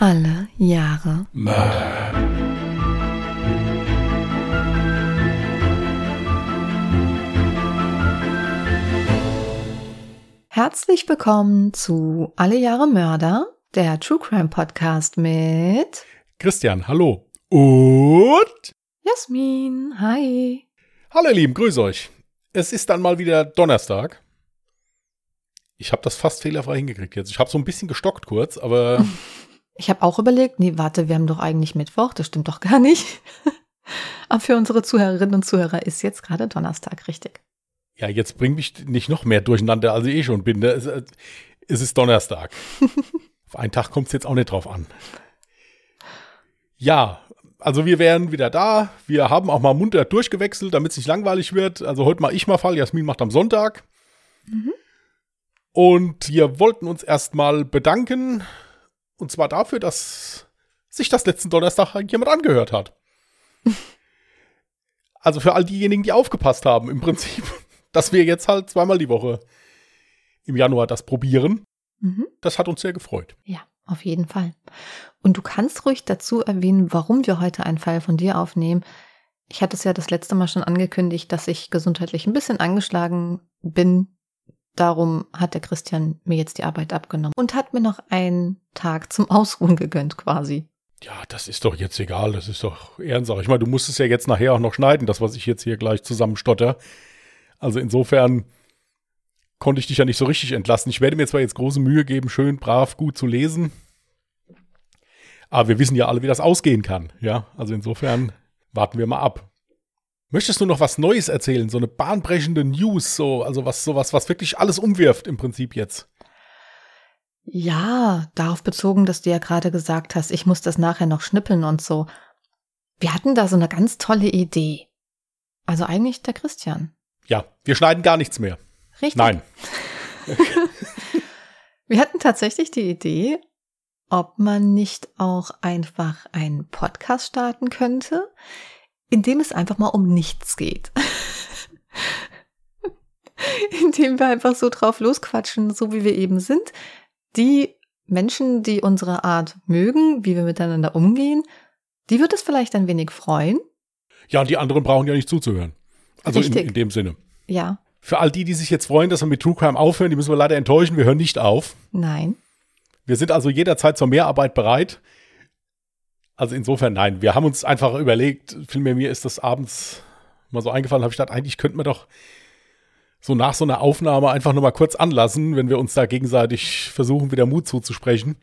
Alle Jahre Mörder. Herzlich willkommen zu Alle Jahre Mörder, der True Crime Podcast mit Christian, hallo. Und? Jasmin. Hi. Hallo ihr Lieben, grüß euch. Es ist dann mal wieder Donnerstag. Ich habe das fast fehlerfrei hingekriegt jetzt. Ich habe so ein bisschen gestockt kurz, aber Ich habe auch überlegt, nee, warte, wir haben doch eigentlich Mittwoch, das stimmt doch gar nicht. Aber für unsere Zuhörerinnen und Zuhörer ist jetzt gerade Donnerstag, richtig. ja, jetzt bring mich nicht noch mehr durcheinander, als ich eh schon bin. ne? Es, äh, es ist Donnerstag. Auf einen Tag kommt es jetzt auch nicht drauf an. Ja, also wir wären wieder da. Wir haben auch mal munter durchgewechselt, damit es nicht langweilig wird. Also heute mal ich mal Fall, Jasmin macht am Sonntag. Und wir wollten uns erstmal bedanken. Und zwar dafür, dass sich das letzten Donnerstag jemand angehört hat. Also für all diejenigen, die aufgepasst haben, im Prinzip, dass wir jetzt halt zweimal die Woche im Januar das probieren. Mhm. Das hat uns sehr gefreut. Ja, auf jeden Fall. Und du kannst ruhig dazu erwähnen, warum wir heute einen Fall von dir aufnehmen. Ich hatte es ja das letzte Mal schon angekündigt, dass ich gesundheitlich ein bisschen angeschlagen bin. Darum hat der Christian mir jetzt die Arbeit abgenommen und hat mir noch einen Tag zum Ausruhen gegönnt quasi. Ja, das ist doch jetzt egal, das ist doch Ehrensache. Ich meine, du musst es ja jetzt nachher auch noch schneiden, das, was ich jetzt hier gleich zusammenstotter. Also insofern konnte ich dich ja nicht so richtig entlassen. Ich werde mir zwar jetzt große Mühe geben, schön, brav, gut zu lesen. Aber wir wissen ja alle, wie das ausgehen kann. Ja, also insofern warten wir mal ab. Möchtest du noch was Neues erzählen? So eine bahnbrechende News, so, also was, sowas, was wirklich alles umwirft im Prinzip jetzt. Ja, darauf bezogen, dass du ja gerade gesagt hast, ich muss das nachher noch schnippeln und so. Wir hatten da so eine ganz tolle Idee. Also eigentlich der Christian. Ja, wir schneiden gar nichts mehr. Richtig? Nein. Wir hatten tatsächlich die Idee, ob man nicht auch einfach einen Podcast starten könnte, in dem es einfach mal um nichts geht. in dem wir einfach so drauf losquatschen, so wie wir eben sind. Die Menschen, die unsere Art mögen, wie wir miteinander umgehen, die wird es vielleicht ein wenig freuen. Ja, und die anderen brauchen ja nicht zuzuhören. Also in, in dem Sinne. Ja, Für all die, die sich jetzt freuen, dass wir mit True Crime aufhören, die müssen wir leider enttäuschen. Wir hören nicht auf. nein. Wir sind also jederzeit zur Mehrarbeit bereit. Also insofern nein. Wir haben uns einfach überlegt, vielmehr mir ist das abends mal so eingefallen, habe ich gedacht, eigentlich könnten wir doch so nach so einer Aufnahme einfach nur mal kurz anlassen, wenn wir uns da gegenseitig versuchen, wieder Mut zuzusprechen.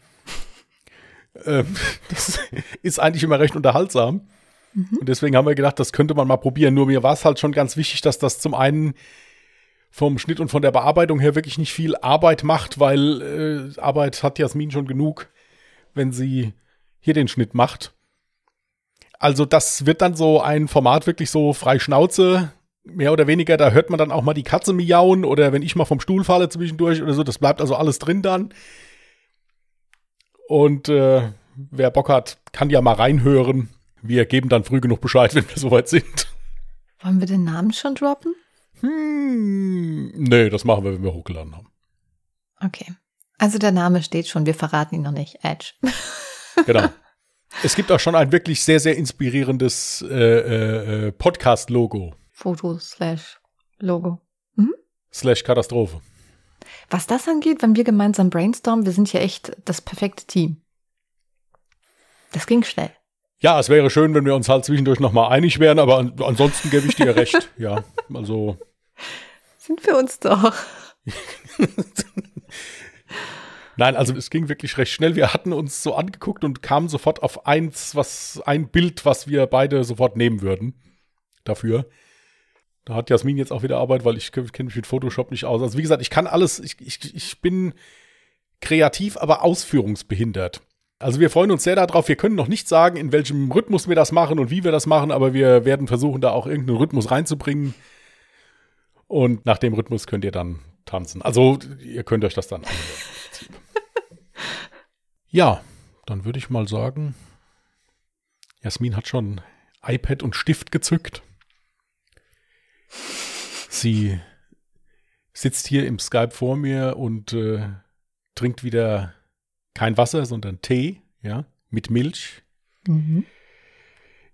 ähm, das ist eigentlich immer recht unterhaltsam. Und deswegen haben wir gedacht, das könnte man mal probieren. Nur mir war es halt schon ganz wichtig, dass das zum einen vom Schnitt und von der Bearbeitung her wirklich nicht viel Arbeit macht, weil äh, Arbeit hat Jasmin schon genug, wenn sie hier den Schnitt macht. Also das wird dann so ein Format wirklich so frei Schnauze, mehr oder weniger. Da hört man dann auch mal die Katze miauen oder wenn ich mal vom Stuhl falle zwischendurch oder so. Das bleibt also alles drin dann. Und äh, wer Bock hat, kann ja mal reinhören. Wir geben dann früh genug Bescheid, wenn wir soweit sind. Wollen wir den Namen schon droppen? Hm, nee, das machen wir, wenn wir hochgeladen haben. Okay. Also der Name steht schon, wir verraten ihn noch nicht. Edge. Genau. es gibt auch schon ein wirklich sehr, sehr inspirierendes äh, äh, äh, Podcast-Logo. Foto slash Logo. Slash Katastrophe. Was das angeht, wenn wir gemeinsam brainstormen, wir sind ja echt das perfekte Team. Das ging schnell. Ja, es wäre schön, wenn wir uns halt zwischendurch nochmal einig wären, aber an, ansonsten gebe ich dir recht. Ja, also Sind wir uns doch. Nein, also es ging wirklich recht schnell. Wir hatten uns so angeguckt und kamen sofort auf eins, was ein Bild, was wir beide sofort nehmen würden dafür. Da hat Jasmin jetzt auch wieder Arbeit, weil ich kenne mich mit Photoshop nicht aus. Also wie gesagt, ich kann alles, ich, ich, ich bin kreativ, aber ausführungsbehindert. Also wir freuen uns sehr darauf. Wir können noch nicht sagen, in welchem Rhythmus wir das machen und wie wir das machen, aber wir werden versuchen, da auch irgendeinen Rhythmus reinzubringen. Und nach dem Rhythmus könnt ihr dann tanzen. Also ihr könnt euch das dann anhören. Ja, dann würde ich mal sagen, Jasmin hat schon iPad und Stift gezückt. Sie sitzt hier im Skype vor mir und äh, trinkt wieder kein Wasser, sondern Tee. ja, mit Milch. Mhm.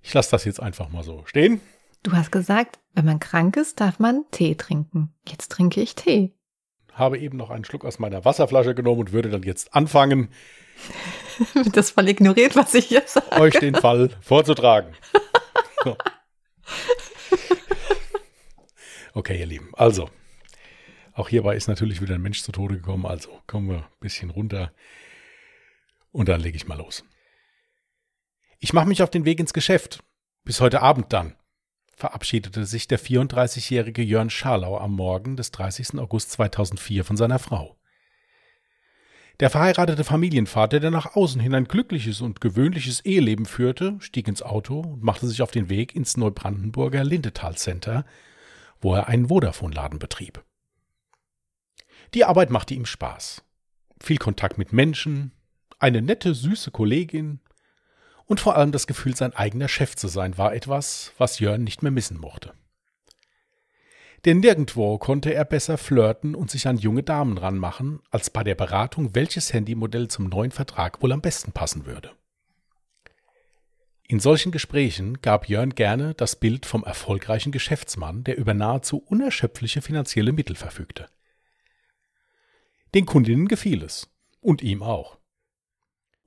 Ich lasse das jetzt einfach mal so stehen. Du hast gesagt, wenn man krank ist, darf man Tee trinken. Jetzt trinke ich Tee. Habe eben noch einen Schluck aus meiner Wasserflasche genommen und würde dann jetzt anfangen, das voll ignoriert, was ich hier sage. Euch den Fall vorzutragen. Okay, ihr Lieben. Also, auch hierbei ist natürlich wieder ein Mensch zu Tode gekommen. Also kommen wir ein bisschen runter und dann lege ich mal los. Ich mache mich auf den Weg ins Geschäft. Bis heute Abend dann verabschiedete sich der 34-jährige Jörn Scharlau am Morgen des 30. August 2004 von seiner Frau. Der verheiratete Familienvater, der nach außen hin ein glückliches und gewöhnliches Eheleben führte, stieg ins Auto und machte sich auf den Weg ins Neubrandenburger Lindetal Center, wo er einen Vodafone-Laden betrieb. Die Arbeit machte ihm Spaß. Viel Kontakt mit Menschen, eine nette, süße Kollegin und vor allem das Gefühl, sein eigener Chef zu sein, war etwas, was Jörn nicht mehr missen mochte. Denn nirgendwo konnte er besser flirten und sich an junge Damen ranmachen, als bei der Beratung, welches Handymodell zum neuen Vertrag wohl am besten passen würde. In solchen Gesprächen gab Jörn gerne das Bild vom erfolgreichen Geschäftsmann, der über nahezu unerschöpfliche finanzielle Mittel verfügte. Den Kundinnen gefiel es. Und ihm auch.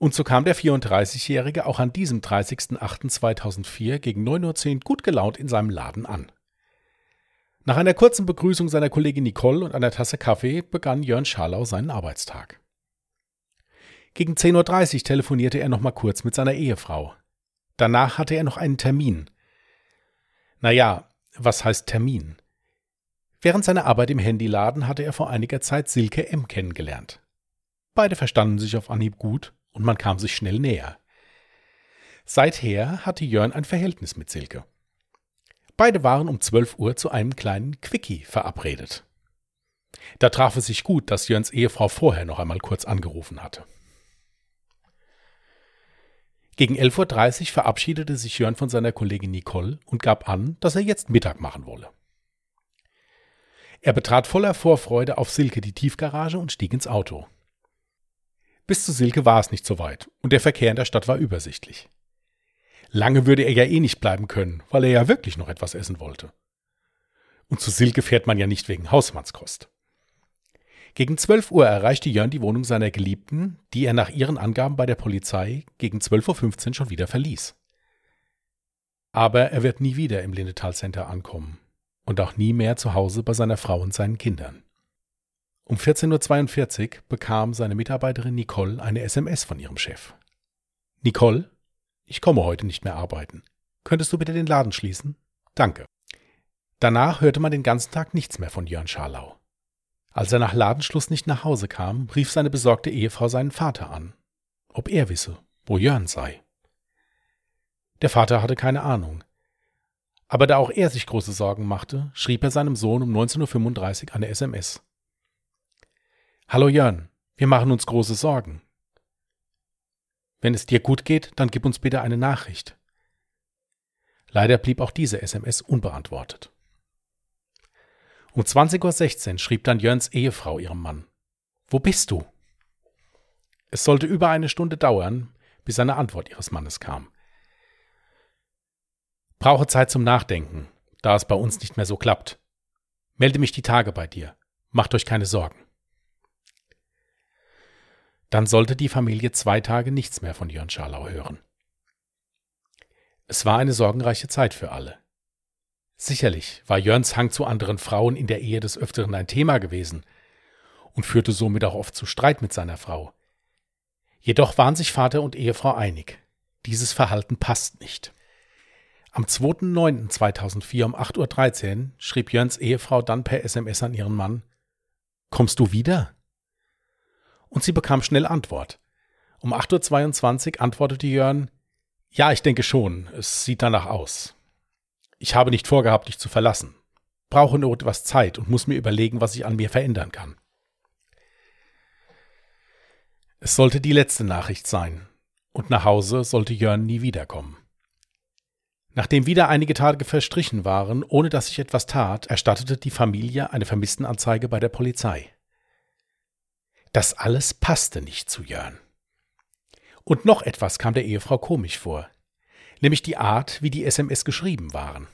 Und so kam der 34-Jährige auch an diesem 30.08.2004 gegen 9.10 Uhr gut gelaunt in seinem Laden an. Nach einer kurzen Begrüßung seiner Kollegin Nicole und einer Tasse Kaffee begann Jörn Scharlau seinen Arbeitstag. Gegen 10.30 Uhr telefonierte er noch mal kurz mit seiner Ehefrau. Danach hatte er noch einen Termin. Naja, was heißt Termin? Während seiner Arbeit im Handyladen hatte er vor einiger Zeit Silke M. kennengelernt. Beide verstanden sich auf Anhieb gut und man kam sich schnell näher. Seither hatte Jörn ein Verhältnis mit Silke. Beide waren um 12 Uhr zu einem kleinen Quickie verabredet. Da traf es sich gut, dass Jörns Ehefrau vorher noch einmal kurz angerufen hatte. Gegen 11.30 Uhr verabschiedete sich Jörn von seiner Kollegin Nicole und gab an, dass er jetzt Mittag machen wolle. Er betrat voller Vorfreude auf Silke die Tiefgarage und stieg ins Auto. Bis zu Silke war es nicht so weit und der Verkehr in der Stadt war übersichtlich. Lange würde er ja eh nicht bleiben können, weil er ja wirklich noch etwas essen wollte. Und zu Silke fährt man ja nicht wegen Hausmannskost. Gegen 12 Uhr erreichte Jörn die Wohnung seiner Geliebten, die er nach ihren Angaben bei der Polizei gegen 12.15 Uhr schon wieder verließ. Aber er wird nie wieder im Lindetal Center ankommen und auch nie mehr zu Hause bei seiner Frau und seinen Kindern. Um 14.42 Uhr bekam seine Mitarbeiterin Nicole eine SMS von ihrem Chef. Nicole, ich komme heute nicht mehr arbeiten. Könntest du bitte den Laden schließen? Danke. Danach hörte man den ganzen Tag nichts mehr von Jörn Scharlau. Als er nach Ladenschluss nicht nach Hause kam, rief seine besorgte Ehefrau seinen Vater an, ob er wisse, wo Jörn sei. Der Vater hatte keine Ahnung. Aber da auch er sich große Sorgen machte, schrieb er seinem Sohn um 19.35 Uhr eine SMS. Hallo Jörn, wir machen uns große Sorgen. Wenn es dir gut geht, dann gib uns bitte eine Nachricht. Leider blieb auch diese SMS unbeantwortet. Um 20.16 Uhr schrieb dann Jörns Ehefrau ihrem Mann. Wo bist du? Es sollte über eine Stunde dauern, bis eine Antwort ihres Mannes kam. Brauche Zeit zum Nachdenken, da es bei uns nicht mehr so klappt. Melde mich die Tage bei dir. Macht euch keine Sorgen. Dann sollte die Familie zwei Tage nichts mehr von Jörn Scharlau hören. Es war eine sorgenreiche Zeit für alle. Sicherlich war Jörns Hang zu anderen Frauen in der Ehe des Öfteren ein Thema gewesen und führte somit auch oft zu Streit mit seiner Frau. Jedoch waren sich Vater und Ehefrau einig. Dieses Verhalten passt nicht. Am 2.9.2004 um 8.13 Uhr schrieb Jörns Ehefrau dann per SMS an ihren Mann, Kommst du wieder? Und sie bekam schnell Antwort. Um 8.22 Uhr antwortete Jörn, ja, ich denke schon, es sieht danach aus. Ich habe nicht vorgehabt, dich zu verlassen, brauche nur etwas Zeit und muss mir überlegen, was ich an mir verändern kann. Es sollte die letzte Nachricht sein, und nach Hause sollte Jörn nie wiederkommen. Nachdem wieder einige Tage verstrichen waren, ohne dass sich etwas tat, erstattete die Familie eine Vermisstenanzeige bei der Polizei. Das alles passte nicht zu Jörn. Und noch etwas kam der Ehefrau komisch vor, nämlich die Art, wie die SMS geschrieben waren.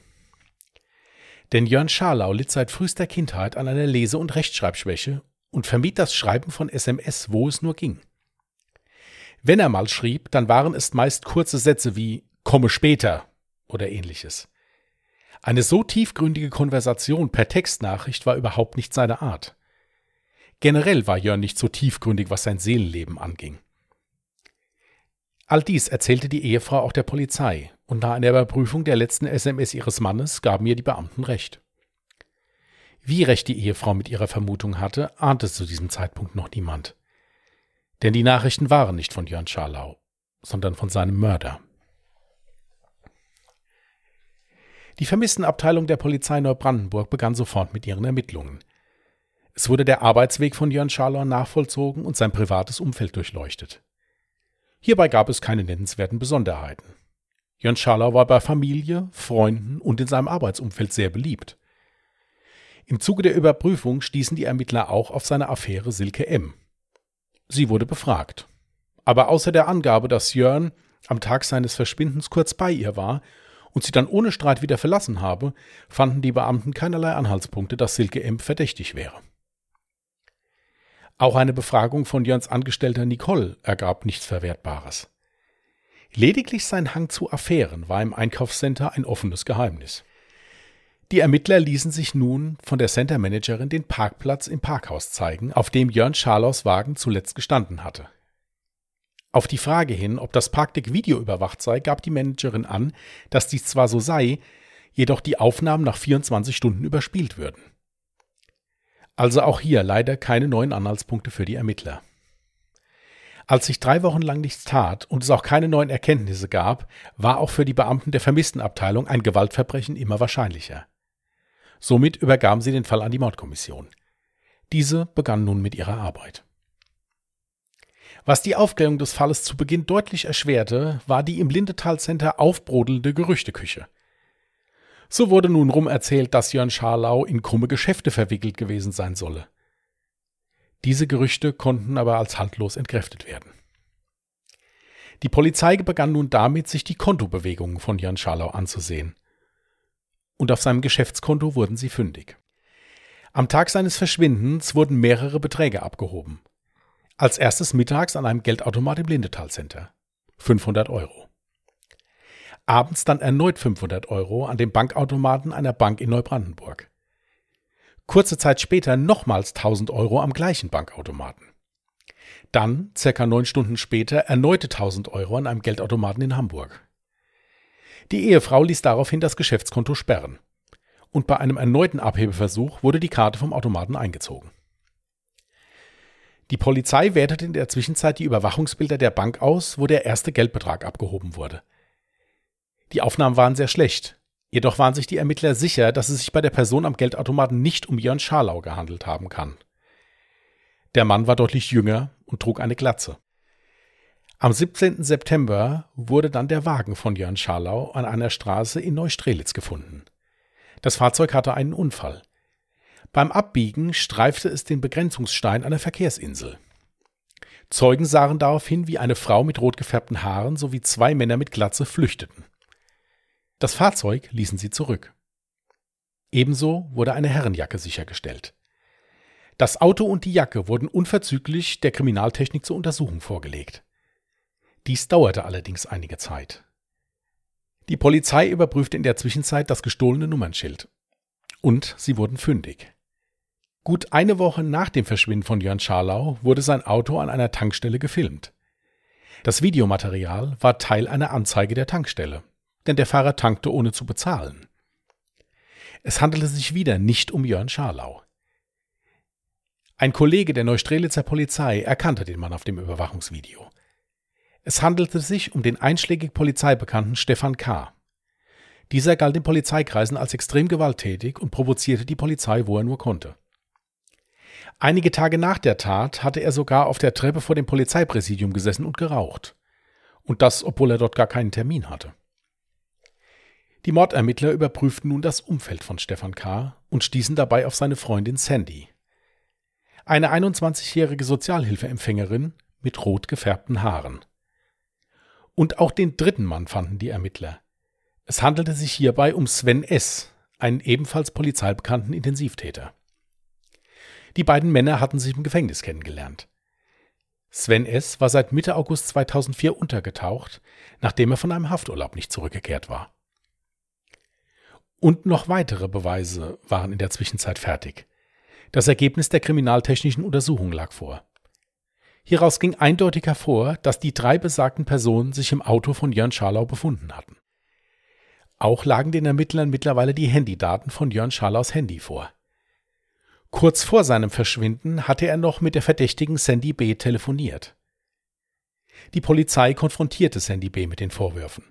Denn Jörn Scharlau litt seit frühester Kindheit an einer Lese- und Rechtschreibschwäche und vermied das Schreiben von SMS, wo es nur ging. Wenn er mal schrieb, dann waren es meist kurze Sätze wie komme später oder ähnliches. Eine so tiefgründige Konversation per Textnachricht war überhaupt nicht seine Art. Generell war Jörn nicht so tiefgründig, was sein Seelenleben anging. All dies erzählte die Ehefrau auch der Polizei, und nach einer Überprüfung der letzten SMS ihres Mannes gaben ihr die Beamten recht. Wie recht die Ehefrau mit ihrer Vermutung hatte, ahnte zu diesem Zeitpunkt noch niemand. Denn die Nachrichten waren nicht von Jörn Scharlau, sondern von seinem Mörder. Die Vermisstenabteilung der Polizei Neubrandenburg begann sofort mit ihren Ermittlungen. Es wurde der Arbeitsweg von Jörn Scharlau nachvollzogen und sein privates Umfeld durchleuchtet. Hierbei gab es keine nennenswerten Besonderheiten. Jörn Scharlau war bei Familie, Freunden und in seinem Arbeitsumfeld sehr beliebt. Im Zuge der Überprüfung stießen die Ermittler auch auf seine Affäre Silke M. Sie wurde befragt. Aber außer der Angabe, dass Jörn am Tag seines Verschwindens kurz bei ihr war und sie dann ohne Streit wieder verlassen habe, fanden die Beamten keinerlei Anhaltspunkte, dass Silke M. verdächtig wäre. Auch eine Befragung von Jörns Angestellter Nicole ergab nichts Verwertbares. Lediglich sein Hang zu Affären war im Einkaufscenter ein offenes Geheimnis. Die Ermittler ließen sich nun von der Centermanagerin den Parkplatz im Parkhaus zeigen, auf dem Jörn Scharlaus Wagen zuletzt gestanden hatte. Auf die Frage hin, ob das Parkdeck videoüberwacht sei, gab die Managerin an, dass dies zwar so sei, jedoch die Aufnahmen nach 24 Stunden überspielt würden. Also auch hier leider keine neuen Anhaltspunkte für die Ermittler. Als sich drei Wochen lang nichts tat und es auch keine neuen Erkenntnisse gab, war auch für die Beamten der Vermisstenabteilung ein Gewaltverbrechen immer wahrscheinlicher. Somit übergaben sie den Fall an die Mordkommission. Diese begann nun mit ihrer Arbeit. Was die Aufklärung des Falles zu Beginn deutlich erschwerte, war die im Lindetal Center aufbrodelnde Gerüchteküche. So wurde nun rum erzählt, dass Jörn Scharlau in krumme Geschäfte verwickelt gewesen sein solle. Diese Gerüchte konnten aber als haltlos entkräftet werden. Die Polizei begann nun damit, sich die Kontobewegungen von Jörn Scharlau anzusehen. Und auf seinem Geschäftskonto wurden sie fündig. Am Tag seines Verschwindens wurden mehrere Beträge abgehoben. Als erstes mittags an einem Geldautomat im Lindetal Center. 500 Euro abends dann erneut 500 Euro an dem Bankautomaten einer Bank in Neubrandenburg. Kurze Zeit später nochmals 1000 Euro am gleichen Bankautomaten. Dann, circa neun Stunden später, erneute 1000 Euro an einem Geldautomaten in Hamburg. Die Ehefrau ließ daraufhin das Geschäftskonto sperren. Und bei einem erneuten Abhebeversuch wurde die Karte vom Automaten eingezogen. Die Polizei wertete in der Zwischenzeit die Überwachungsbilder der Bank aus, wo der erste Geldbetrag abgehoben wurde. Die Aufnahmen waren sehr schlecht. Jedoch waren sich die Ermittler sicher, dass es sich bei der Person am Geldautomaten nicht um Jörn Scharlau gehandelt haben kann. Der Mann war deutlich jünger und trug eine Glatze. Am 17. September wurde dann der Wagen von Jörn Scharlau an einer Straße in Neustrelitz gefunden. Das Fahrzeug hatte einen Unfall. Beim Abbiegen streifte es den Begrenzungsstein einer Verkehrsinsel. Zeugen sahen daraufhin, wie eine Frau mit rot gefärbten Haaren sowie zwei Männer mit Glatze flüchteten. Das Fahrzeug ließen sie zurück. Ebenso wurde eine Herrenjacke sichergestellt. Das Auto und die Jacke wurden unverzüglich der Kriminaltechnik zur Untersuchung vorgelegt. Dies dauerte allerdings einige Zeit. Die Polizei überprüfte in der Zwischenzeit das gestohlene Nummernschild. Und sie wurden fündig. Gut eine Woche nach dem Verschwinden von Jörn Scharlau wurde sein Auto an einer Tankstelle gefilmt. Das Videomaterial war Teil einer Anzeige der Tankstelle denn der Fahrer tankte ohne zu bezahlen. Es handelte sich wieder nicht um Jörn Scharlau. Ein Kollege der Neustrelitzer Polizei erkannte den Mann auf dem Überwachungsvideo. Es handelte sich um den einschlägig Polizeibekannten Stefan K. Dieser galt in Polizeikreisen als extrem gewalttätig und provozierte die Polizei, wo er nur konnte. Einige Tage nach der Tat hatte er sogar auf der Treppe vor dem Polizeipräsidium gesessen und geraucht. Und das, obwohl er dort gar keinen Termin hatte. Die Mordermittler überprüften nun das Umfeld von Stefan K. und stießen dabei auf seine Freundin Sandy. Eine 21-jährige Sozialhilfeempfängerin mit rot gefärbten Haaren. Und auch den dritten Mann fanden die Ermittler. Es handelte sich hierbei um Sven S., einen ebenfalls polizeibekannten Intensivtäter. Die beiden Männer hatten sich im Gefängnis kennengelernt. Sven S. war seit Mitte August 2004 untergetaucht, nachdem er von einem Hafturlaub nicht zurückgekehrt war. Und noch weitere Beweise waren in der Zwischenzeit fertig. Das Ergebnis der kriminaltechnischen Untersuchung lag vor. Hieraus ging eindeutig hervor, dass die drei besagten Personen sich im Auto von Jörn Scharlau befunden hatten. Auch lagen den Ermittlern mittlerweile die Handydaten von Jörn Scharlaus Handy vor. Kurz vor seinem Verschwinden hatte er noch mit der verdächtigen Sandy B. telefoniert. Die Polizei konfrontierte Sandy B. mit den Vorwürfen.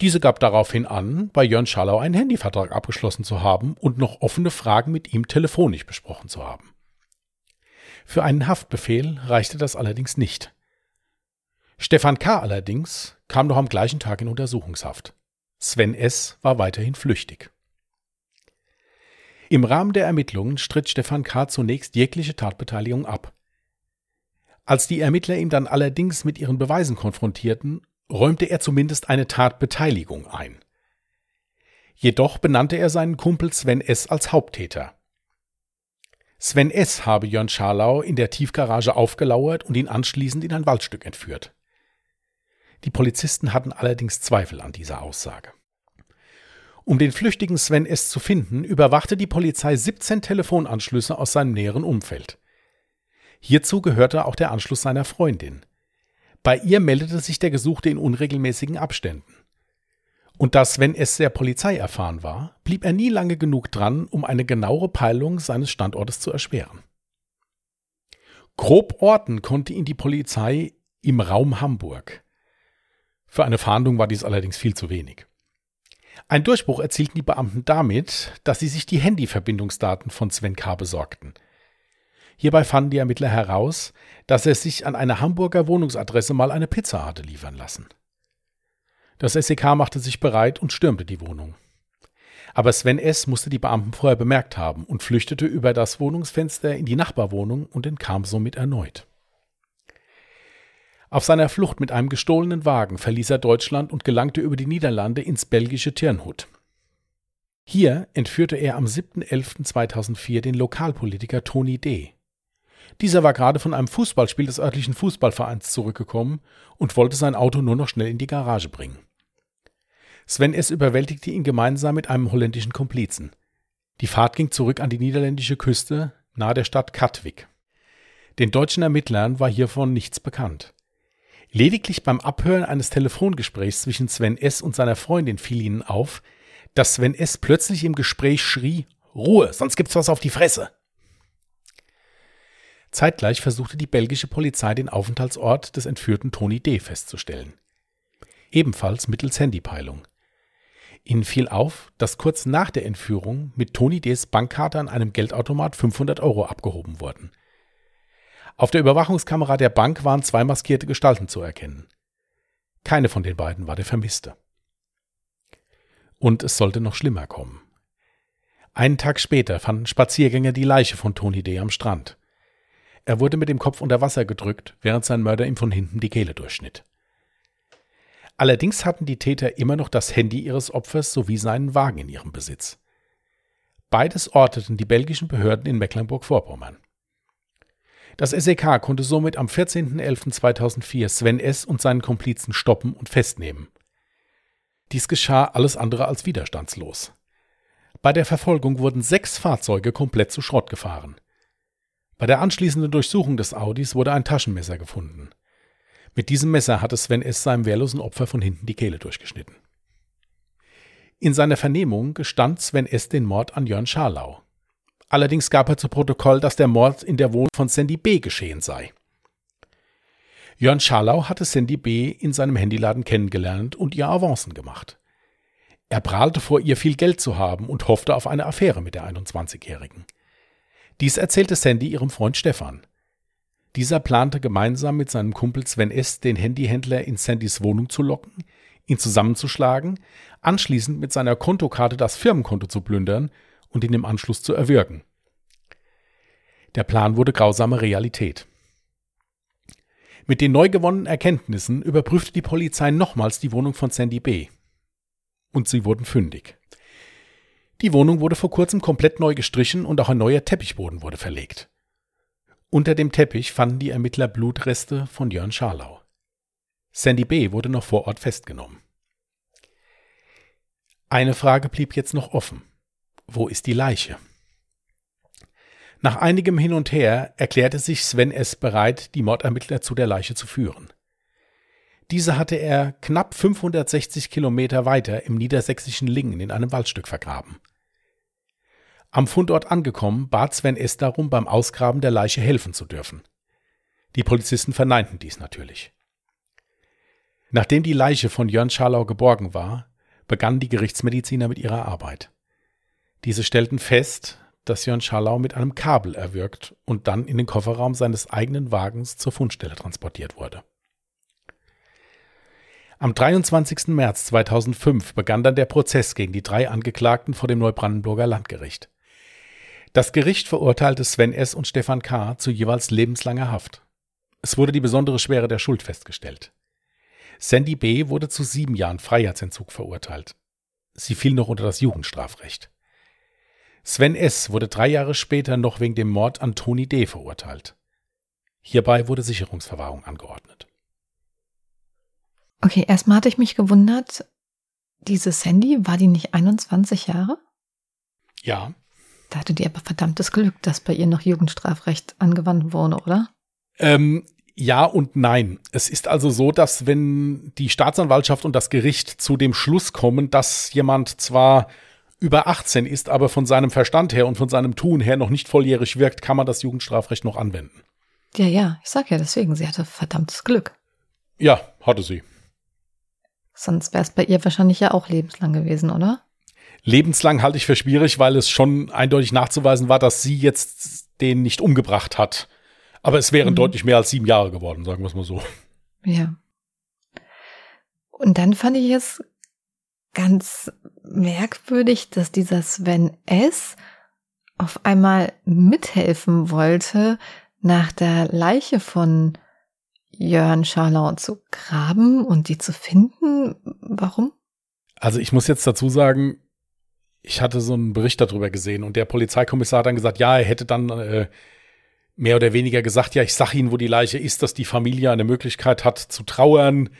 Diese gab daraufhin an, bei Jörn Schallau einen Handyvertrag abgeschlossen zu haben und noch offene Fragen mit ihm telefonisch besprochen zu haben. Für einen Haftbefehl reichte das allerdings nicht. Stefan K. allerdings kam noch am gleichen Tag in Untersuchungshaft. Sven S. war weiterhin flüchtig. Im Rahmen der Ermittlungen stritt Stefan K. zunächst jegliche Tatbeteiligung ab. Als die Ermittler ihn dann allerdings mit ihren Beweisen konfrontierten, räumte er zumindest eine Tatbeteiligung ein. Jedoch benannte er seinen Kumpel Sven S. als Haupttäter. Sven S. habe Jörn Scharlau in der Tiefgarage aufgelauert und ihn anschließend in ein Waldstück entführt. Die Polizisten hatten allerdings Zweifel an dieser Aussage. Um den flüchtigen Sven S. zu finden, überwachte die Polizei 17 Telefonanschlüsse aus seinem näheren Umfeld. Hierzu gehörte auch der Anschluss seiner Freundin. Bei ihr meldete sich der Gesuchte in unregelmäßigen Abständen. Und da Sven S. sehr polizeierfahren war, blieb er nie lange genug dran, um eine genauere Peilung seines Standortes zu erschweren. Grob orten konnte ihn die Polizei im Raum Hamburg. Für eine Fahndung war dies allerdings viel zu wenig. Ein Durchbruch erzielten die Beamten damit, dass sie sich die Handyverbindungsdaten von Sven K. besorgten. Hierbei fanden die Ermittler heraus, dass er sich an einer Hamburger Wohnungsadresse mal eine Pizza hatte liefern lassen. Das SEK machte sich bereit und stürmte die Wohnung. Aber Sven S. musste die Beamten vorher bemerkt haben und flüchtete über das Wohnungsfenster in die Nachbarwohnung und entkam somit erneut. Auf seiner Flucht mit einem gestohlenen Wagen verließ er Deutschland und gelangte über die Niederlande ins belgische Tyrnhut. Hier entführte er am 7.11.2004 den Lokalpolitiker Tony D. Dieser war gerade von einem Fußballspiel des örtlichen Fußballvereins zurückgekommen und wollte sein Auto nur noch schnell in die Garage bringen. Sven S. überwältigte ihn gemeinsam mit einem holländischen Komplizen. Die Fahrt ging zurück an die niederländische Küste nahe der Stadt Katwijk. Den deutschen Ermittlern war hiervon nichts bekannt. Lediglich beim Abhören eines Telefongesprächs zwischen Sven S. und seiner Freundin fiel ihnen auf, dass Sven S. plötzlich im Gespräch schrie: Ruhe, sonst gibt's was auf die Fresse. Zeitgleich versuchte die belgische Polizei den Aufenthaltsort des entführten Tony D. festzustellen. Ebenfalls mittels Handypeilung. Ihnen fiel auf, dass kurz nach der Entführung mit Tony D.s Bankkarte an einem Geldautomat 500 Euro abgehoben wurden. Auf der Überwachungskamera der Bank waren zwei maskierte Gestalten zu erkennen. Keine von den beiden war der Vermisste. Und es sollte noch schlimmer kommen. Einen Tag später fanden Spaziergänger die Leiche von Tony D. am Strand. Er wurde mit dem Kopf unter Wasser gedrückt, während sein Mörder ihm von hinten die Kehle durchschnitt. Allerdings hatten die Täter immer noch das Handy ihres Opfers sowie seinen Wagen in ihrem Besitz. Beides orteten die belgischen Behörden in Mecklenburg-Vorpommern. Das SEK konnte somit am 14.11.2004 Sven S. und seinen Komplizen stoppen und festnehmen. Dies geschah alles andere als widerstandslos. Bei der Verfolgung wurden sechs Fahrzeuge komplett zu Schrott gefahren. Bei der anschließenden Durchsuchung des Audis wurde ein Taschenmesser gefunden. Mit diesem Messer hatte Sven S. seinem wehrlosen Opfer von hinten die Kehle durchgeschnitten. In seiner Vernehmung gestand Sven S. den Mord an Jörn Scharlau. Allerdings gab er zu Protokoll, dass der Mord in der Wohnung von Sandy B. geschehen sei. Jörn Scharlau hatte Sandy B. in seinem Handyladen kennengelernt und ihr Avancen gemacht. Er prahlte vor ihr viel Geld zu haben und hoffte auf eine Affäre mit der 21-Jährigen. Dies erzählte Sandy ihrem Freund Stefan. Dieser plante gemeinsam mit seinem Kumpel Sven S. den Handyhändler in Sandys Wohnung zu locken, ihn zusammenzuschlagen, anschließend mit seiner Kontokarte das Firmenkonto zu plündern und ihn im Anschluss zu erwürgen. Der Plan wurde grausame Realität. Mit den neu gewonnenen Erkenntnissen überprüfte die Polizei nochmals die Wohnung von Sandy B. Und sie wurden fündig. Die Wohnung wurde vor kurzem komplett neu gestrichen und auch ein neuer Teppichboden wurde verlegt. Unter dem Teppich fanden die Ermittler Blutreste von Jörn Scharlau. Sandy B. wurde noch vor Ort festgenommen. Eine Frage blieb jetzt noch offen. Wo ist die Leiche? Nach einigem Hin und Her erklärte sich Sven S. bereit, die Mordermittler zu der Leiche zu führen. Diese hatte er knapp 560 Kilometer weiter im niedersächsischen Lingen in einem Waldstück vergraben. Am Fundort angekommen, bat Sven S. darum, beim Ausgraben der Leiche helfen zu dürfen. Die Polizisten verneinten dies natürlich. Nachdem die Leiche von Jörn Scharlau geborgen war, begannen die Gerichtsmediziner mit ihrer Arbeit. Diese stellten fest, dass Jörn Scharlau mit einem Kabel erwürgt und dann in den Kofferraum seines eigenen Wagens zur Fundstelle transportiert wurde. Am 23. März 2005 begann dann der Prozess gegen die drei Angeklagten vor dem Neubrandenburger Landgericht. Das Gericht verurteilte Sven S. und Stefan K. zu jeweils lebenslanger Haft. Es wurde die besondere Schwere der Schuld festgestellt. Sandy B. wurde zu sieben Jahren Freiheitsentzug verurteilt. Sie fiel noch unter das Jugendstrafrecht. Sven S. wurde drei Jahre später noch wegen dem Mord an Toni D. verurteilt. Hierbei wurde Sicherungsverwahrung angeordnet. Okay, erstmal hatte ich mich gewundert, diese Sandy, war die nicht 21 Jahre? Ja. Da hatte die aber verdammtes Glück, dass bei ihr noch Jugendstrafrecht angewandt wurde, oder? Ähm, ja und nein. Es ist also so, dass wenn die Staatsanwaltschaft und das Gericht zu dem Schluss kommen, dass jemand zwar über 18 ist, aber von seinem Verstand her und von seinem Tun her noch nicht volljährig wirkt, kann man das Jugendstrafrecht noch anwenden. Ja, ja, ich sag ja deswegen, sie hatte verdammtes Glück. Ja, hatte sie. Sonst wäre es bei ihr wahrscheinlich ja auch lebenslang gewesen, oder? Lebenslang halte ich für schwierig, weil es schon eindeutig nachzuweisen war, dass sie jetzt den nicht umgebracht hat. Aber es wären mhm. deutlich mehr als sieben Jahre geworden, sagen wir es mal so. Ja. Und dann fand ich es ganz merkwürdig, dass dieser Sven S. auf einmal mithelfen wollte, nach der Leiche von Jörn Scharlau zu graben und die zu finden. Warum? Also ich muss jetzt dazu sagen, ich hatte so einen Bericht darüber gesehen und der Polizeikommissar hat dann gesagt, ja, er hätte dann äh, mehr oder weniger gesagt, ja, ich sag Ihnen, wo die Leiche ist, dass die Familie eine Möglichkeit hat zu trauern.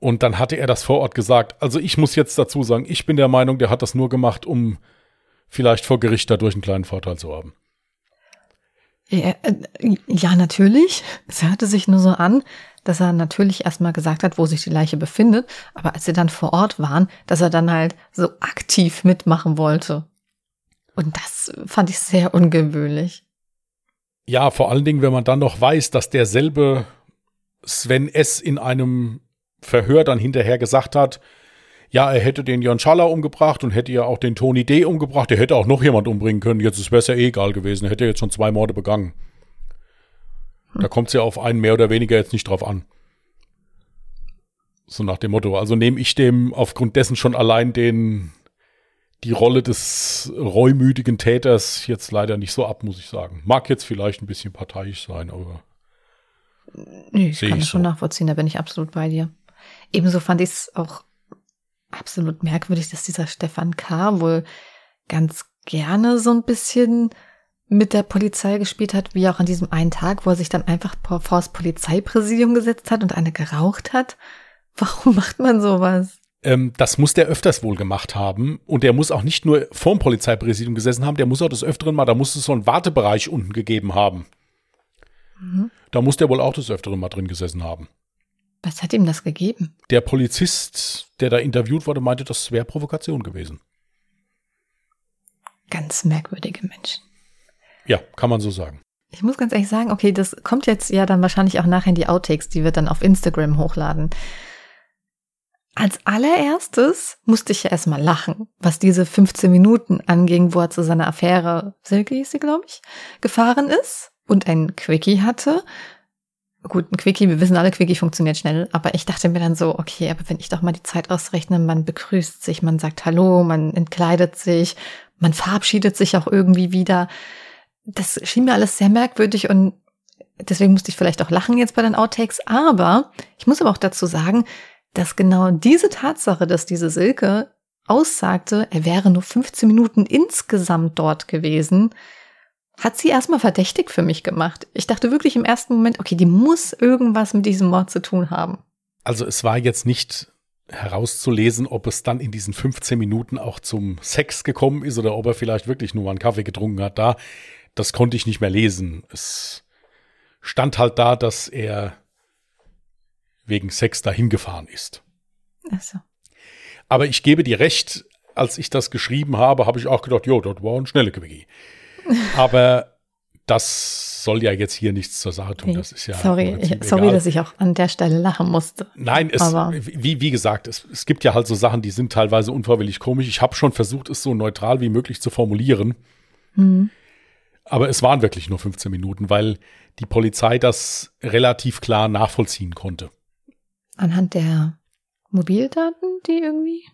Und dann hatte er das vor Ort gesagt. Also ich muss jetzt dazu sagen, ich bin der Meinung, der hat das nur gemacht, um vielleicht vor Gericht dadurch einen kleinen Vorteil zu haben. Ja, äh, ja, natürlich. Es hörte sich nur so an, dass er natürlich erstmal gesagt hat, wo sich die Leiche befindet, aber als sie dann vor Ort waren, dass er dann halt so aktiv mitmachen wollte. Und das fand ich sehr ungewöhnlich. Ja, vor allen Dingen, wenn man dann noch weiß, dass derselbe Sven S. in einem Verhör dann hinterher gesagt hat, ja, er hätte den Jan Schaller umgebracht und hätte ja auch den Tony D. umgebracht. Er hätte auch noch jemand umbringen können. Jetzt es ja eh egal gewesen. Er hätte jetzt schon zwei Morde begangen. Da kommt es ja auf einen mehr oder weniger jetzt nicht drauf an. So nach dem Motto. Also nehme ich dem aufgrund dessen schon allein den, die Rolle des reumütigen Täters jetzt leider nicht so ab, muss ich sagen. Mag jetzt vielleicht ein bisschen parteiisch sein, aber. Nee, ich kann es so. schon nachvollziehen, da bin ich absolut bei dir. Ebenso fand ich es auch absolut merkwürdig, dass dieser Stefan K. wohl ganz gerne so ein bisschen mit der Polizei gespielt hat, wie auch an diesem einen Tag, wo er sich dann einfach vor das Polizeipräsidium gesetzt hat und eine geraucht hat. Warum macht man sowas? Ähm, das muss der öfters wohl gemacht haben. Und der muss auch nicht nur vorm Polizeipräsidium gesessen haben, der muss auch des Öfteren mal, da muss es so einen Wartebereich unten gegeben haben. Mhm. Da muss der wohl auch des Öfteren mal drin gesessen haben. Was hat ihm das gegeben? Der Polizist, der da interviewt wurde, meinte, das wäre Provokation gewesen. Ganz merkwürdige Menschen. Ja, kann man so sagen. Ich muss ganz ehrlich sagen, okay, das kommt jetzt ja dann wahrscheinlich auch nachher in die Outtakes, die wir dann auf Instagram hochladen. Als allererstes musste ich ja erstmal lachen, was diese 15 Minuten anging, wo er zu seiner Affäre, Silke hieß sie, glaube ich, gefahren ist und ein Quickie hatte Gut, ein Quickie, wir wissen alle, Quickie funktioniert schnell, aber ich dachte mir dann so, okay, aber wenn ich doch mal die Zeit ausrechne, man begrüßt sich, man sagt Hallo, man entkleidet sich, man verabschiedet sich auch irgendwie wieder. Das schien mir alles sehr merkwürdig und deswegen musste ich vielleicht auch lachen jetzt bei den Outtakes. Aber ich muss aber auch dazu sagen, dass genau diese Tatsache, dass diese Silke aussagte, er wäre nur 15 Minuten insgesamt dort gewesen, hat sie erstmal verdächtig für mich gemacht. Ich dachte wirklich im ersten Moment, okay, die muss irgendwas mit diesem Mord zu tun haben. Also es war jetzt nicht herauszulesen, ob es dann in diesen 15 Minuten auch zum Sex gekommen ist oder ob er vielleicht wirklich nur einen Kaffee getrunken hat. Da, das konnte ich nicht mehr lesen. Es stand halt da, dass er wegen Sex dahin gefahren ist. Ach so. Aber ich gebe dir recht, als ich das geschrieben habe, habe ich auch gedacht, jo, dort war ein schneller Quickie. Aber das soll ja jetzt hier nichts zur Sache tun. Das ist ja sorry, sorry, dass ich auch an der Stelle lachen musste. Nein, es, wie, wie gesagt, es, es gibt ja halt so Sachen, die sind teilweise unfreiwillig komisch. Ich habe schon versucht, es so neutral wie möglich zu formulieren. Mhm. Aber es waren wirklich nur 15 Minuten, weil die Polizei das relativ klar nachvollziehen konnte. Anhand der Mobildaten, die irgendwie?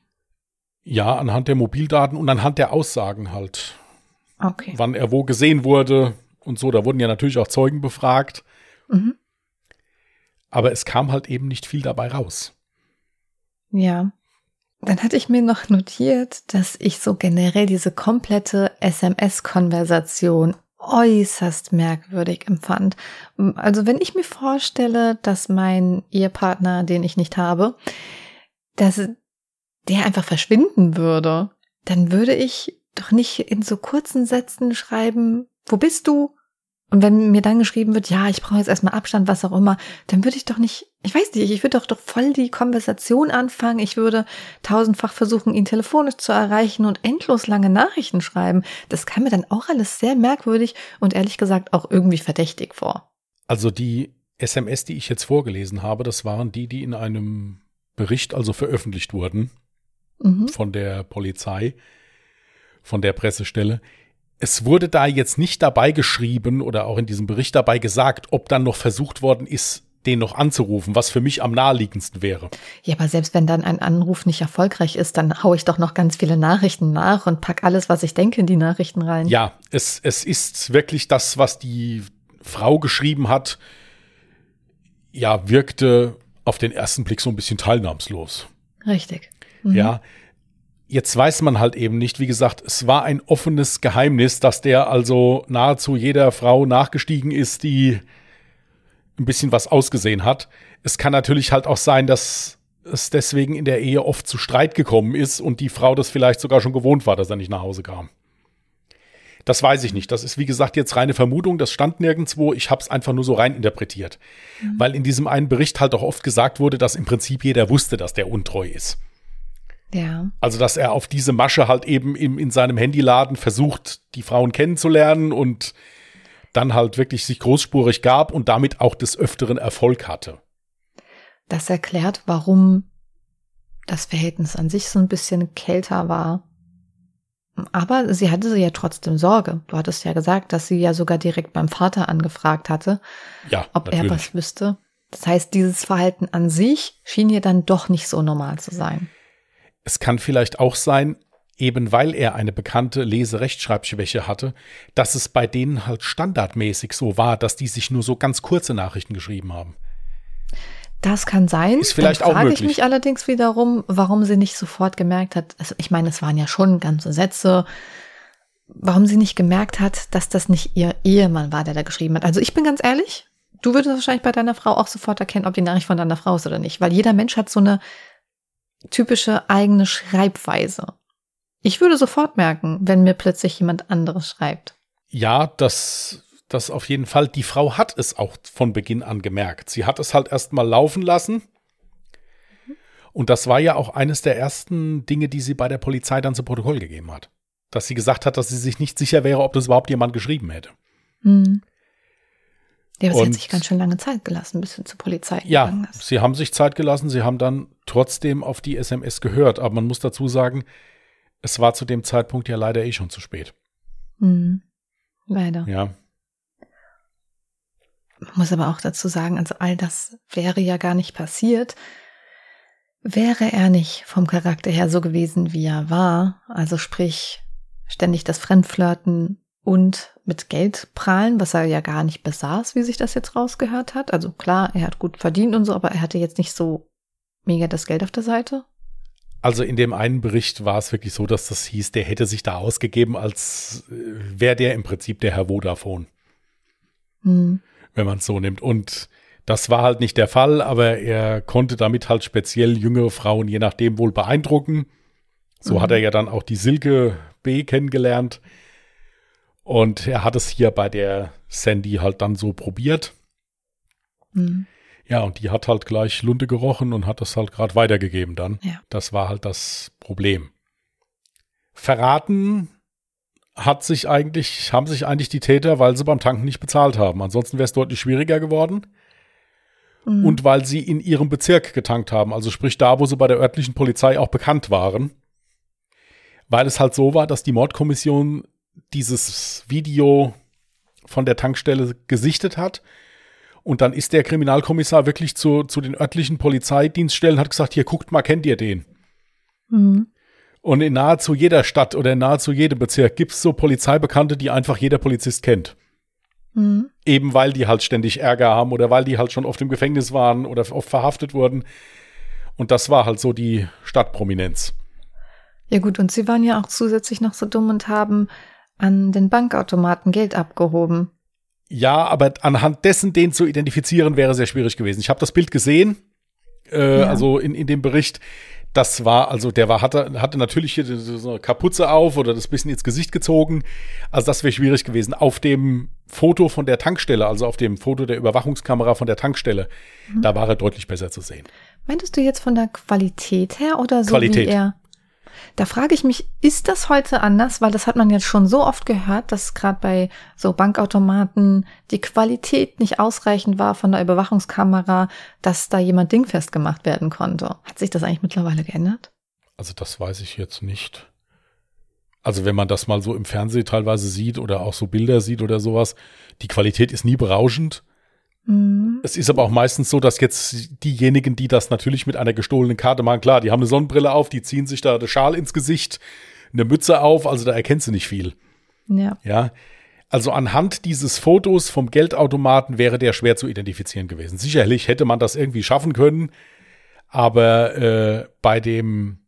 Ja, anhand der Mobildaten und anhand der Aussagen halt. Okay. Wann er wo gesehen wurde und so. Da wurden ja natürlich auch Zeugen befragt. Mhm. Aber es kam halt eben nicht viel dabei raus. Ja. Dann hatte ich mir noch notiert, dass ich so generell diese komplette SMS-Konversation äußerst merkwürdig empfand. Also wenn ich mir vorstelle, dass mein Ehepartner, den ich nicht habe, dass der einfach verschwinden würde, dann würde ich doch nicht in so kurzen Sätzen schreiben, wo bist du? Und wenn mir dann geschrieben wird, ja, ich brauche jetzt erstmal Abstand, was auch immer, dann würde ich doch nicht, ich weiß nicht, ich würde doch doch voll die Konversation anfangen. Ich würde tausendfach versuchen, ihn telefonisch zu erreichen und endlos lange Nachrichten schreiben. Das kam mir dann auch alles sehr merkwürdig und ehrlich gesagt auch irgendwie verdächtig vor. Also die SMS, die ich jetzt vorgelesen habe, das waren die, die in einem Bericht also veröffentlicht wurden mhm. von der Polizei, von der Pressestelle es wurde da jetzt nicht dabei geschrieben oder auch in diesem Bericht dabei gesagt, ob dann noch versucht worden ist, den noch anzurufen, was für mich am naheliegendsten wäre. Ja, aber selbst wenn dann ein Anruf nicht erfolgreich ist, dann haue ich doch noch ganz viele Nachrichten nach und pack alles, was ich denke, in die Nachrichten rein. Ja, es, es ist wirklich das, was die Frau geschrieben hat, ja, wirkte auf den ersten Blick so ein bisschen teilnahmslos. Richtig. Mhm. Ja, Jetzt weiß man halt eben nicht, wie gesagt, es war ein offenes Geheimnis, dass der also nahezu jeder Frau nachgestiegen ist, die ein bisschen was ausgesehen hat. Es kann natürlich halt auch sein, dass es deswegen in der Ehe oft zu Streit gekommen ist und die Frau das vielleicht sogar schon gewohnt war, dass er nicht nach Hause kam. Das weiß ich nicht. Das ist, wie gesagt, jetzt reine Vermutung. Das stand nirgendwo. Ich habe es einfach nur so rein interpretiert. Mhm. Weil in diesem einen Bericht halt auch oft gesagt wurde, dass im Prinzip jeder wusste, dass der untreu ist. Ja. Also, dass er auf diese Masche halt eben im, in seinem Handyladen versucht, die Frauen kennenzulernen und dann halt wirklich sich großspurig gab und damit auch des Öfteren Erfolg hatte. Das erklärt, warum das Verhältnis an sich so ein bisschen kälter war. Aber sie hatte ja trotzdem Sorge. Du hattest ja gesagt, dass sie ja sogar direkt beim Vater angefragt hatte, ja, ob natürlich. er was wüsste. Das heißt, dieses Verhalten an sich schien ihr dann doch nicht so normal zu sein. Es kann vielleicht auch sein, eben weil er eine bekannte Leserechtschreibschwäche hatte, dass es bei denen halt standardmäßig so war, dass die sich nur so ganz kurze Nachrichten geschrieben haben. Das kann sein. Ist vielleicht Dann frage ich mich allerdings wiederum, warum sie nicht sofort gemerkt hat, also ich meine, es waren ja schon ganze Sätze, warum sie nicht gemerkt hat, dass das nicht ihr Ehemann war, der da geschrieben hat. Also ich bin ganz ehrlich, du würdest wahrscheinlich bei deiner Frau auch sofort erkennen, ob die Nachricht von deiner Frau ist oder nicht, weil jeder Mensch hat so eine typische eigene Schreibweise. Ich würde sofort merken, wenn mir plötzlich jemand anderes schreibt. Ja, das, das auf jeden Fall. Die Frau hat es auch von Beginn an gemerkt. Sie hat es halt erst mal laufen lassen. Und das war ja auch eines der ersten Dinge, die sie bei der Polizei dann zu Protokoll gegeben hat. Dass sie gesagt hat, dass sie sich nicht sicher wäre, ob das überhaupt jemand geschrieben hätte. Mhm. Ja, aber sie hat sich ganz schön lange Zeit gelassen, bis sie zur Polizei ja, gegangen ist. sie haben sich Zeit gelassen. Sie haben dann trotzdem auf die SMS gehört. Aber man muss dazu sagen, es war zu dem Zeitpunkt ja leider eh schon zu spät. Mhm. Leider. Ja. Man muss aber auch dazu sagen, also all das wäre ja gar nicht passiert, wäre er nicht vom Charakter her so gewesen, wie er war. Also sprich, ständig das Fremdflirten und mit Geld prahlen, was er ja gar nicht besaß, wie sich das jetzt rausgehört hat. Also klar, er hat gut verdient und so, aber er hatte jetzt nicht so mega das Geld auf der Seite. Also in dem einen Bericht war es wirklich so, dass das hieß, der hätte sich da ausgegeben, als äh, wäre der im Prinzip der Herr Vodafone. Hm. Wenn man es so nimmt. Und das war halt nicht der Fall, aber er konnte damit halt speziell jüngere Frauen je nachdem wohl beeindrucken. So mhm. hat er ja dann auch die Silke B kennengelernt. Und er hat es hier bei der Sandy halt dann so probiert. Mhm. Ja, und die hat halt gleich Lunte gerochen und hat das halt gerade weitergegeben dann. Ja. Das war halt das Problem. Verraten hat sich eigentlich, haben sich eigentlich die Täter, weil sie beim Tanken nicht bezahlt haben. Ansonsten wäre es deutlich schwieriger geworden. Mhm. Und weil sie in ihrem Bezirk getankt haben, also sprich da, wo sie bei der örtlichen Polizei auch bekannt waren. Weil es halt so war, dass die Mordkommission dieses Video von der Tankstelle gesichtet hat und dann ist der Kriminalkommissar wirklich zu, zu den örtlichen Polizeidienststellen, hat gesagt, hier guckt mal, kennt ihr den? Mhm. Und in nahezu jeder Stadt oder in nahezu jedem Bezirk gibt es so Polizeibekannte, die einfach jeder Polizist kennt. Mhm. Eben weil die halt ständig Ärger haben oder weil die halt schon oft im Gefängnis waren oder oft verhaftet wurden. Und das war halt so die Stadtprominenz. Ja gut, und sie waren ja auch zusätzlich noch so dumm und haben an den Bankautomaten Geld abgehoben. Ja, aber anhand dessen den zu identifizieren wäre sehr schwierig gewesen. Ich habe das Bild gesehen, äh, ja. also in, in dem Bericht. Das war, also der war, hatte, hatte natürlich hier so eine Kapuze auf oder das bisschen ins Gesicht gezogen. Also das wäre schwierig gewesen. Auf dem Foto von der Tankstelle, also auf dem Foto der Überwachungskamera von der Tankstelle, mhm. da war er deutlich besser zu sehen. Meintest du jetzt von der Qualität her oder so Qualität. wie er? Da frage ich mich, ist das heute anders? Weil das hat man jetzt schon so oft gehört, dass gerade bei so Bankautomaten die Qualität nicht ausreichend war von der Überwachungskamera, dass da jemand dingfest gemacht werden konnte. Hat sich das eigentlich mittlerweile geändert? Also das weiß ich jetzt nicht. Also wenn man das mal so im Fernsehen teilweise sieht oder auch so Bilder sieht oder sowas, die Qualität ist nie berauschend. Mhm. Es ist aber auch meistens so, dass jetzt diejenigen, die das natürlich mit einer gestohlenen Karte machen, klar, die haben eine Sonnenbrille auf, die ziehen sich da den Schal ins Gesicht, eine Mütze auf, also da erkennst du nicht viel. Ja. Ja. Also anhand dieses Fotos vom Geldautomaten wäre der schwer zu identifizieren gewesen. Sicherlich hätte man das irgendwie schaffen können, aber äh, bei dem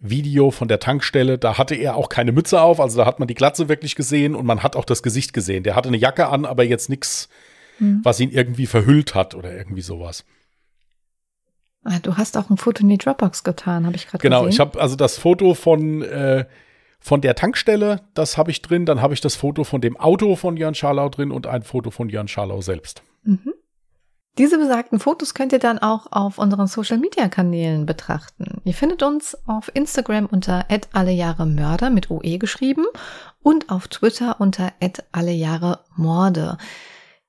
Video von der Tankstelle, da hatte er auch keine Mütze auf, also da hat man die Glatze wirklich gesehen und man hat auch das Gesicht gesehen. Der hatte eine Jacke an, aber jetzt nichts mhm. was ihn irgendwie verhüllt hat oder irgendwie sowas. Ah, du hast auch ein Foto in die Dropbox getan, habe ich gerade genau, gesehen. Genau, ich habe also das Foto von, äh, von der Tankstelle, das habe ich drin. Dann habe ich das Foto von dem Auto von Jörn Scharlau drin und ein Foto von Jörn Scharlau selbst. Mhm. Diese besagten Fotos könnt ihr dann auch auf unseren Social Media Kanälen betrachten. Ihr findet uns auf Instagram unter @allejahremörder mit OE geschrieben und auf Twitter unter @allejahremorde.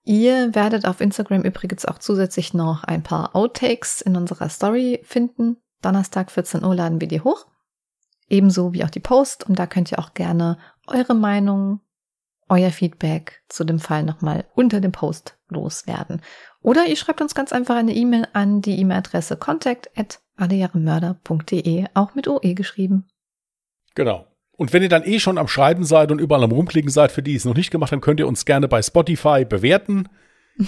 Ihr werdet auf Instagram übrigens auch zusätzlich noch ein paar Outtakes in unserer Story finden. Donnerstag 14 Uhr laden wir die hoch. Ebenso wie auch die Post. Und da könnt ihr auch gerne eure Meinung, euer Feedback zu dem Fall nochmal unter dem Post loswerden. Oder ihr schreibt uns ganz einfach eine E-Mail an die E-Mail-Adresse contact at auch mit OE geschrieben. Genau. Und wenn ihr dann eh schon am Schreiben seid und überall am Rumklicken seid, für die es noch nicht gemacht haben, könnt ihr uns gerne bei Spotify bewerten.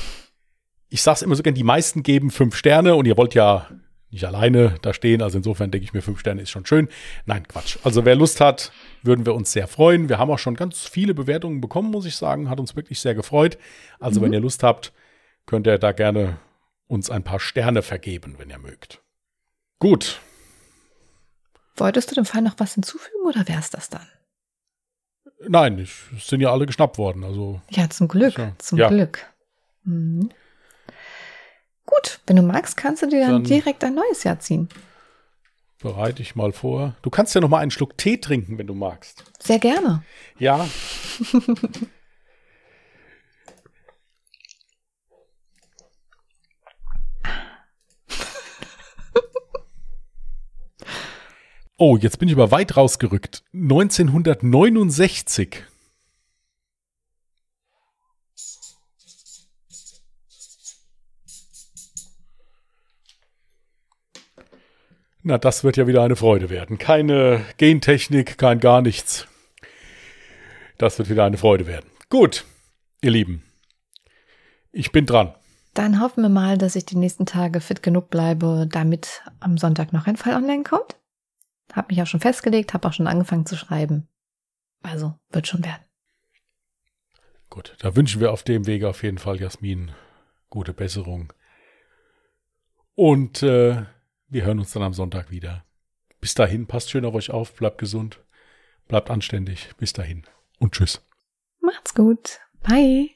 Ich sag's immer so gern, die meisten geben fünf Sterne und ihr wollt ja nicht alleine da stehen. Also insofern denke ich mir, fünf Sterne ist schon schön. Nein, Quatsch. Also wer Lust hat, würden wir uns sehr freuen. Wir haben auch schon ganz viele Bewertungen bekommen, muss ich sagen. Hat uns wirklich sehr gefreut. Also mhm. wenn ihr Lust habt, könnt ihr da gerne uns ein paar Sterne vergeben, wenn ihr mögt. Gut, Wolltest du dem Fall noch was hinzufügen oder wäre es das dann? Nein, es sind ja alle geschnappt worden. Also ja, zum Glück, ja. zum ja. Glück. Mhm. Gut, wenn du magst, kannst du dir dann, dann direkt ein neues Jahr ziehen. Bereite ich mal vor. Du kannst ja noch mal einen Schluck Tee trinken, wenn du magst. Sehr gerne. Ja. Oh, jetzt bin ich aber weit rausgerückt. 1969. Na, das wird ja wieder eine Freude werden. Keine Gentechnik, kein gar nichts. Das wird wieder eine Freude werden. Gut, ihr Lieben. Ich bin dran. Dann hoffen wir mal, dass ich die nächsten Tage fit genug bleibe, damit am Sonntag noch ein Fall online kommt. Hab mich auch schon festgelegt, habe auch schon angefangen zu schreiben. Also wird schon werden. Gut, da wünschen wir auf dem Wege auf jeden Fall Jasmin gute Besserung. Und äh, wir hören uns dann am Sonntag wieder. Bis dahin, passt schön auf euch auf, bleibt gesund, bleibt anständig. Bis dahin und tschüss. Macht's gut. Bye.